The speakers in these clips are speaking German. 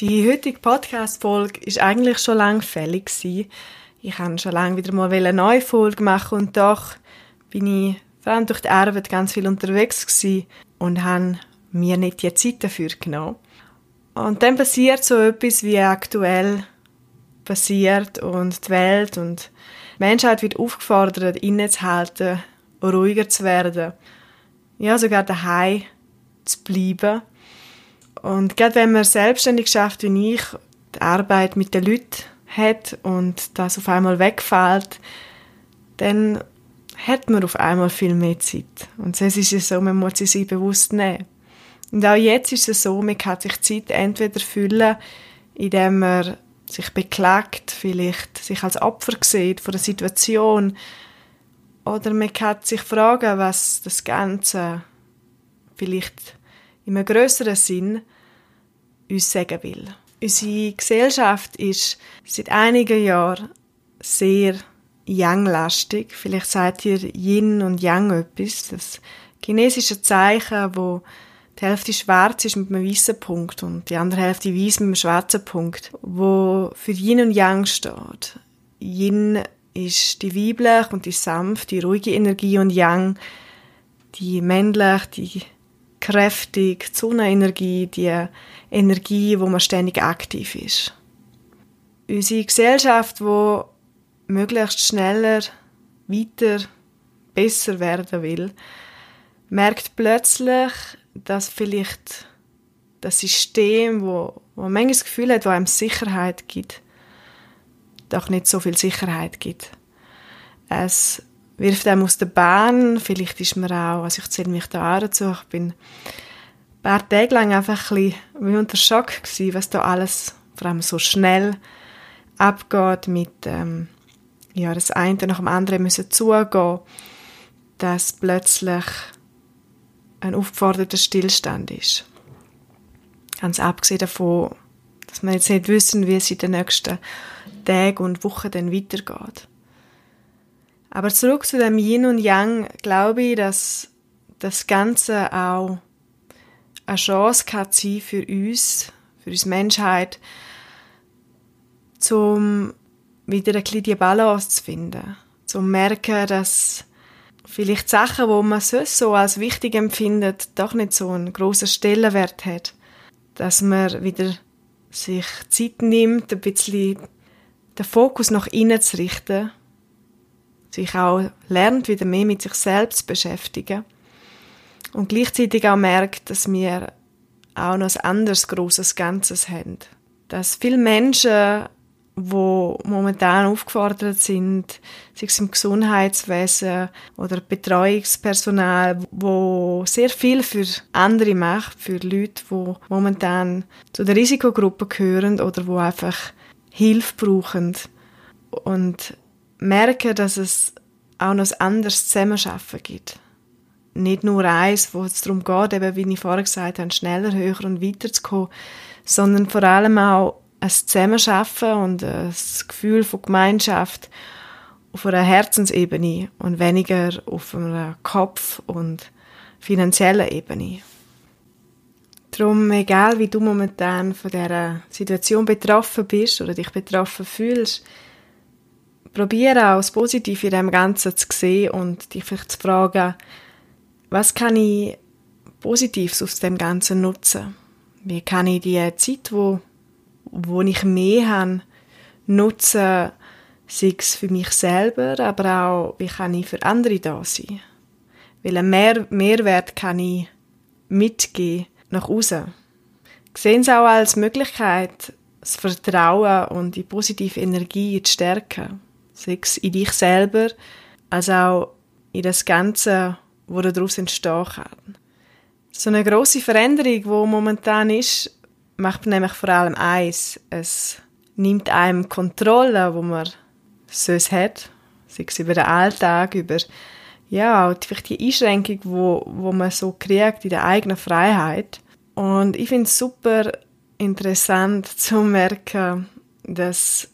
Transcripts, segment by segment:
Die heutige Podcast-Folge ist eigentlich schon lange fällig Ich habe schon lange wieder mal eine neue Folge machen und doch bin ich vor allem durch die Arbeit ganz viel unterwegs und habe mir nicht die Zeit dafür genommen. Und dann passiert so etwas wie aktuell passiert und die Welt und die Menschheit wird aufgefordert, innezuhalten, ruhiger zu werden, ja sogar daheim zu bleiben und gerade wenn man selbstständig schafft wie ich, die Arbeit mit den Leuten hat und das auf einmal wegfällt, dann hat man auf einmal viel mehr Zeit. Und sonst ist es so, man muss sie sich bewusst nehmen. Und auch jetzt ist es so, man kann sich Zeit entweder füllen, indem man sich beklagt, vielleicht sich als Opfer sieht von der Situation, oder man kann sich fragen, was das Ganze vielleicht in einem größeren Sinn uns sagen will. Unsere Gesellschaft ist seit einigen Jahren sehr Yang-lastig. Vielleicht sagt ihr Yin und Yang etwas. Das chinesische Zeichen, wo die Hälfte schwarz ist mit einem weißen Punkt und die andere Hälfte weiß mit einem schwarzen Punkt, wo für Yin und Yang steht. Yin ist die weibliche und die sanfte, die ruhige Energie und Yang die männliche, die kräftig, die Sonnenenergie, die Energie, wo man ständig aktiv ist. Unsere Gesellschaft, wo möglichst schneller, weiter, besser werden will, merkt plötzlich, dass vielleicht das System, wo, wo man manchmal Gefühl hat, wo einem Sicherheit gibt, doch nicht so viel Sicherheit gibt. Es wirft einem aus der Bahn. Vielleicht ist man auch, also ich zähle mich da auch dazu, ich bin ein paar Tage lang einfach ein bisschen wie unter Schock gewesen, was da alles vor allem so schnell abgeht mit ähm, ja, das eine nach dem anderen müssen zugehen, dass plötzlich ein aufgeforderter Stillstand ist. Ganz abgesehen davon, dass wir jetzt nicht wissen, wie es in den nächsten Tagen und Wochen dann weitergeht. Aber zurück zu dem Yin und Yang, glaube ich, dass das Ganze auch eine Chance kann sein für uns, für uns Menschheit, zum wieder ein bisschen die Balance zu finden. Zum zu merken, dass vielleicht Sachen, wo man sonst so als wichtig empfindet, doch nicht so einen grossen Stellenwert hat. Dass man wieder sich Zeit nimmt, ein bisschen den Fokus nach innen zu richten sich auch lernt, wieder mehr mit sich selbst zu beschäftigen und gleichzeitig auch merkt, dass wir auch noch ein anderes großes Ganzes haben. Dass viele Menschen, wo momentan aufgefordert sind, sei es im Gesundheitswesen oder Betreuungspersonal, wo sehr viel für andere macht, für Leute, wo momentan zu der Risikogruppe gehören oder wo einfach Hilfe brauchen. Und merken, dass es auch noch ein anderes Zusammenarbeiten gibt. Nicht nur eins, wo es darum geht, eben, wie ich vorher gesagt habe, schneller, höher und weiter zu kommen, sondern vor allem auch ein Zusammenarbeiten und ein Gefühl von Gemeinschaft auf einer Herzensebene und weniger auf einer Kopf- und finanziellen Ebene. Darum, egal wie du momentan von dieser Situation betroffen bist oder dich betroffen fühlst, probiere auch das Positive in dem Ganzen zu sehen und dich vielleicht zu fragen, was kann ich Positives aus dem Ganzen nutzen? Wie kann ich die Zeit, wo, wo ich mehr habe, nutzen, sei es für mich selber, aber auch, wie kann ich für andere da sein? Welchen Mehr Mehrwert kann ich mitgeben nach außen? Ich sehe es auch als Möglichkeit, das Vertrauen und die positive Energie zu stärken sei es in dich selber, als auch in das Ganze, wo daraus entstehen kann. So eine große Veränderung, wo momentan ist, macht nämlich vor allem eins: Es nimmt einem Kontrolle, wo man sonst hat, sei es über den Alltag, über ja, vielleicht die Einschränkung, wo, wo man so kriegt in der eigenen Freiheit. Und ich finde es super interessant zu merken, dass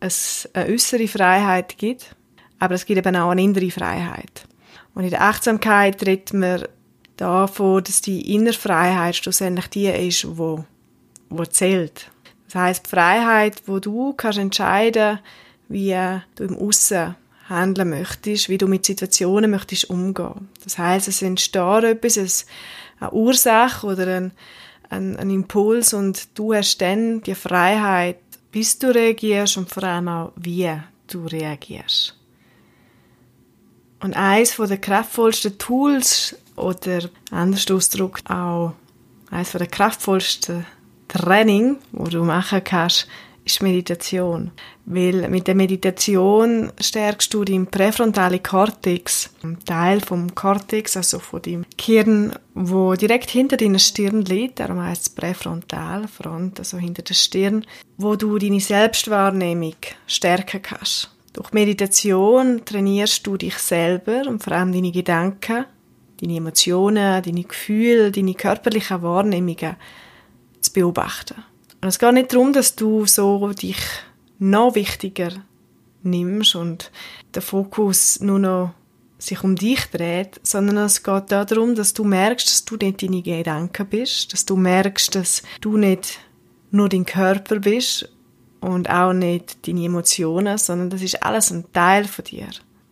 es eine äußere Freiheit gibt, aber es gibt eben auch eine innere Freiheit. Und in der Achtsamkeit redet man davon, dass die innere Freiheit schlussendlich die ist, wo, wo zählt. Das heißt Freiheit, wo du kannst entscheiden, wie du im Aussen handeln möchtest, wie du mit Situationen möchtest umgehen. Das heißt, es entsteht etwas, eine Ursache oder ein, ein, ein Impuls und du hast dann die Freiheit, bis du reagierst und vor allem auch, wie du reagierst. Und eines der kraftvollsten Tools oder anders ausgedrückt auch eines der kraftvollsten Training, wo du machen kannst, ist Meditation. Weil mit der Meditation stärkst du deinen präfrontalen Kortex, einen Teil vom Kortex, also von dem Gehirn, wo direkt hinter deiner Stirn liegt, darum heißt es präfrontal, Front, also hinter der Stirn, wo du deine Selbstwahrnehmung stärken kannst. Durch Meditation trainierst du dich selber und vor allem deine Gedanken, deine Emotionen, deine Gefühle, deine körperlichen Wahrnehmungen zu beobachten. Und es geht nicht darum, dass du so dich noch wichtiger nimmst und der Fokus nur noch sich um dich dreht, sondern es geht darum, dass du merkst, dass du nicht deine Gedanken bist, dass du merkst, dass du nicht nur dein Körper bist und auch nicht deine Emotionen, sondern das ist alles ein Teil von dir.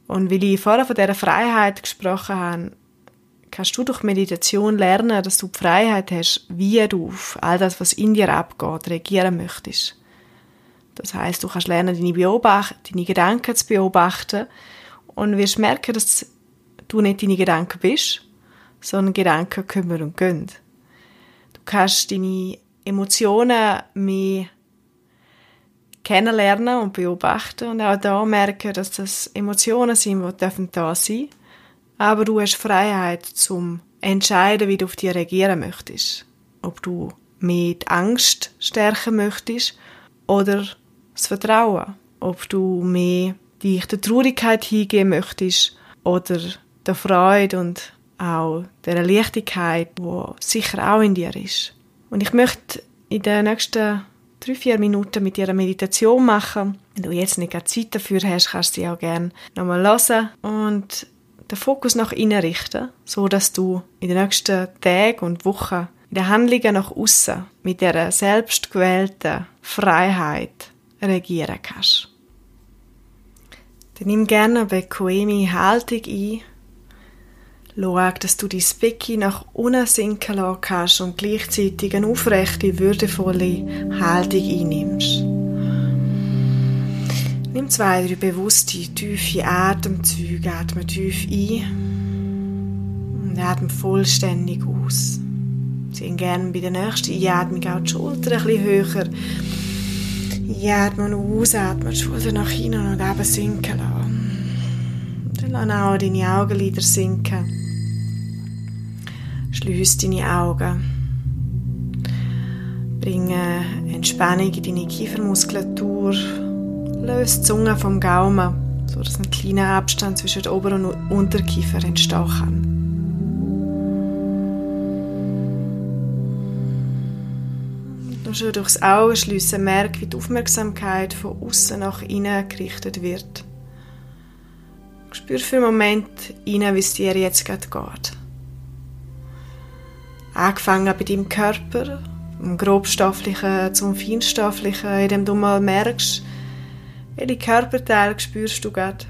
Und weil ich vorher von dieser Freiheit gesprochen habe, kannst du durch Meditation lernen, dass du die Freiheit hast, wie du auf all das, was in dir abgeht, reagieren möchtest. Das heißt, du kannst lernen, deine, Beobacht deine Gedanken zu beobachten und wirst merken, dass du nicht deine Gedanken bist, sondern Gedanken kommen und gehen. Du kannst deine Emotionen mehr kennenlernen und beobachten und auch da merken, dass das Emotionen sind, die da sein dürfen aber du hast Freiheit zum entscheiden, wie du auf die reagieren möchtest. Ob du die Angst stärken möchtest oder das Vertrauen. Ob du mehr dich der Traurigkeit hingeben möchtest oder der Freude und auch der Leichtigkeit, wo sicher auch in dir ist. Und ich möchte in den nächsten drei, vier Minuten mit dir eine Meditation machen. Wenn du jetzt nicht Zeit dafür hast, kannst du sie auch gerne nochmal hören. Und den Fokus nach innen richten, so dass du in den nächsten Tagen und Wochen in den Handlungen nach außen mit der selbstgewählten Freiheit reagieren kannst. Dann nimm gerne eine bequeme Haltung ein. Schau, dass du dein Becken nach unten sinken lassen kannst und gleichzeitig eine aufrechte, würdevolle Haltung einnimmst. Nimm zwei, drei bewusste, tiefe Atemzüge, atme tief ein und atme vollständig aus. Ziehen gerne bei der nächsten Einatmung auch die Schulter ein bisschen höher. Einatmen und ausatmen, die Schulter nach hinten und eben sinken lassen. Dann lass auch deine Augenlider sinken. Schließ deine Augen. Bringe Entspannung in deine Kiefermuskulatur löst die Zunge vom Gaumen, sodass ein kleiner Abstand zwischen Ober- und Unterkiefer entstehen kann. Und schon durchs Augenschliessen merk, wie die Aufmerksamkeit von außen nach innen gerichtet wird. Spür für einen Moment rein, wie es dir jetzt gerade geht. Angefangen bei deinem Körper, vom grobstofflichen zum feinstofflichen, indem du mal merkst, welche Körperteile spürst du gerade?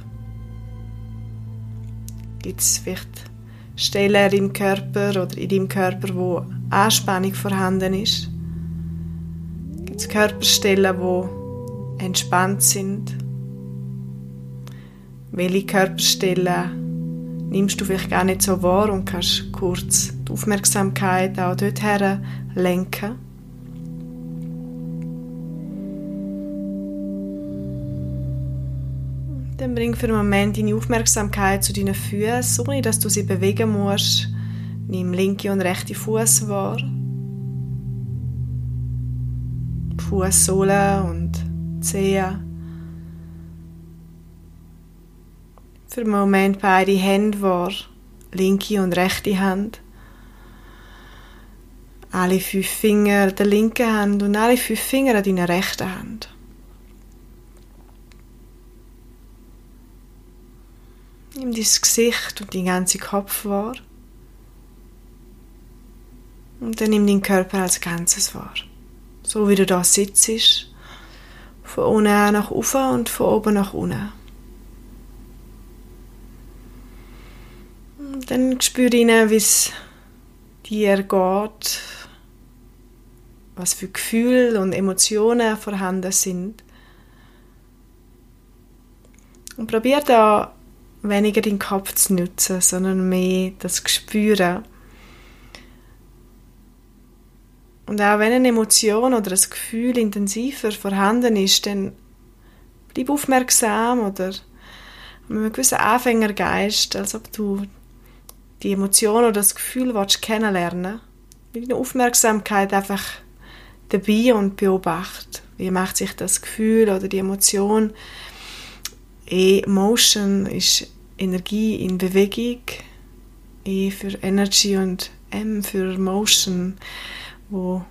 Gibt es vielleicht Stellen im Körper oder in deinem Körper, wo Anspannung vorhanden ist? Gibt es Körperstellen, wo entspannt sind? Welche Körperstellen nimmst du vielleicht gar nicht so wahr und kannst kurz die Aufmerksamkeit auch dorthin lenken? Bring für einen Moment deine Aufmerksamkeit zu deinen Füßen, ohne dass du sie bewegen musst. Nimm linke und rechte Fuß wahr. Fußsohle und Zehen. Für einen Moment beide Hände wahr, linke und rechte Hand. Alle fünf Finger der linken Hand und alle fünf Finger an deiner rechten Hand. Nimm dein Gesicht und deinen ganzen Kopf wahr. Und dann nimm deinen Körper als Ganzes wahr. So wie du da sitzt. Von unten nach oben und von oben nach unten. Und dann spür rein, wie es dir geht, was für Gefühle und Emotionen vorhanden sind. Und probier da weniger den Kopf zu nutzen, sondern mehr das Gespüren. Und auch wenn eine Emotion oder ein Gefühl intensiver vorhanden ist, dann bleib aufmerksam oder mit einem gewissen Anfängergeist, als ob du die Emotion oder das Gefühl willst kennenlernen Mit einer Aufmerksamkeit einfach dabei und beobacht. Wie macht sich das Gefühl oder die Emotion E-Motion ist Energie in Bewegung. E für Energy und M für Motion, wo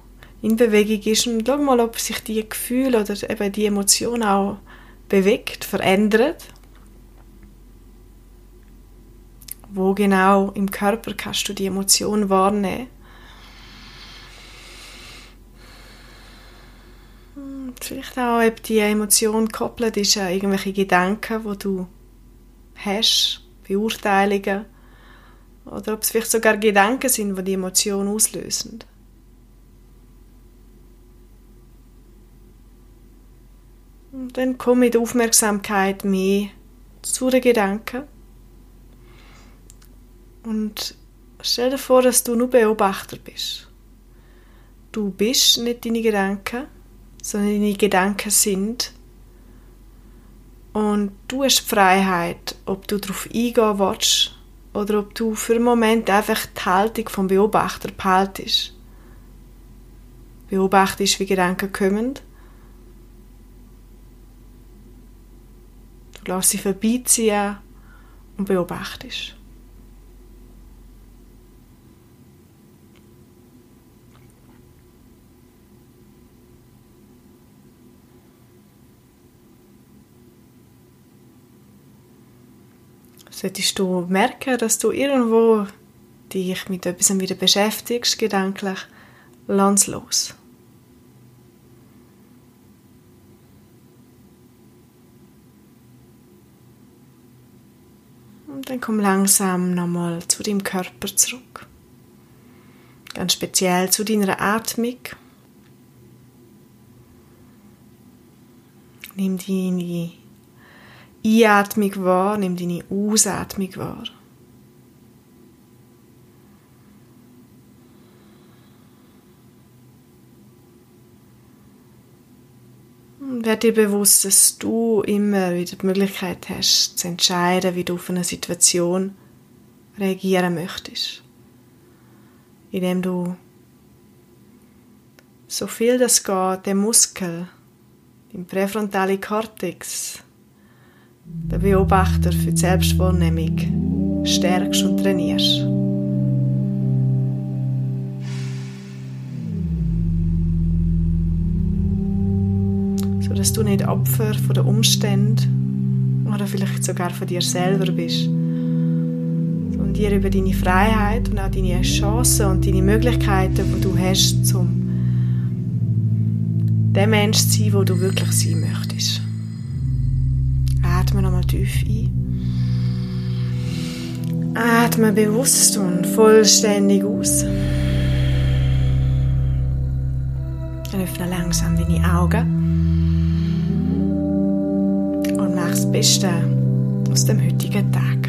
in Bewegung ist. Und schau mal, ob sich die Gefühle oder eben die Emotion auch bewegt, verändert. Wo genau im Körper kannst du die Emotion wahrnehmen? Vielleicht auch, ob die Emotion gekoppelt ist an irgendwelche Gedanken, wo du hast, Beurteilungen, oder ob es vielleicht sogar Gedanken sind, die die Emotion auslösen. Und dann komm mit Aufmerksamkeit mehr zu den Gedanken und stell dir vor, dass du nur Beobachter bist. Du bist nicht deine Gedanken, sondern deine Gedanken sind. Und du hast die Freiheit, ob du darauf eingehen willst oder ob du für einen Moment einfach die Haltung vom Beobachter behaltest. Beobachtest, wie Gedanken kommen. Du lässt sie vorbeiziehen und beobachtest. Solltest du merken, dass du irgendwo dich mit etwas wieder beschäftigst, gedanklich, lass los. Und dann komm langsam nochmal zu deinem Körper zurück. Ganz speziell zu deiner Atmung. Nimm deine Einatmung wahr, nimm deine Ausatmung wahr. Und werd dir bewusst, dass du immer wieder die Möglichkeit hast, zu entscheiden, wie du auf eine Situation reagieren möchtest. Indem du so viel das geht, den Muskel, den präfrontalen Kortex, der Beobachter für die Selbstwahrnehmung stärkst und trainierst. So dass du nicht Opfer von den Umständen oder vielleicht sogar von dir selber bist, sondern dir über deine Freiheit und auch deine Chancen und deine Möglichkeiten, die du hast, um der Mensch zu sein, wo du wirklich sein möchtest. Tief ein. Atme bewusst und vollständig aus. Öffne langsam deine Augen und mach das Beste aus dem heutigen Tag.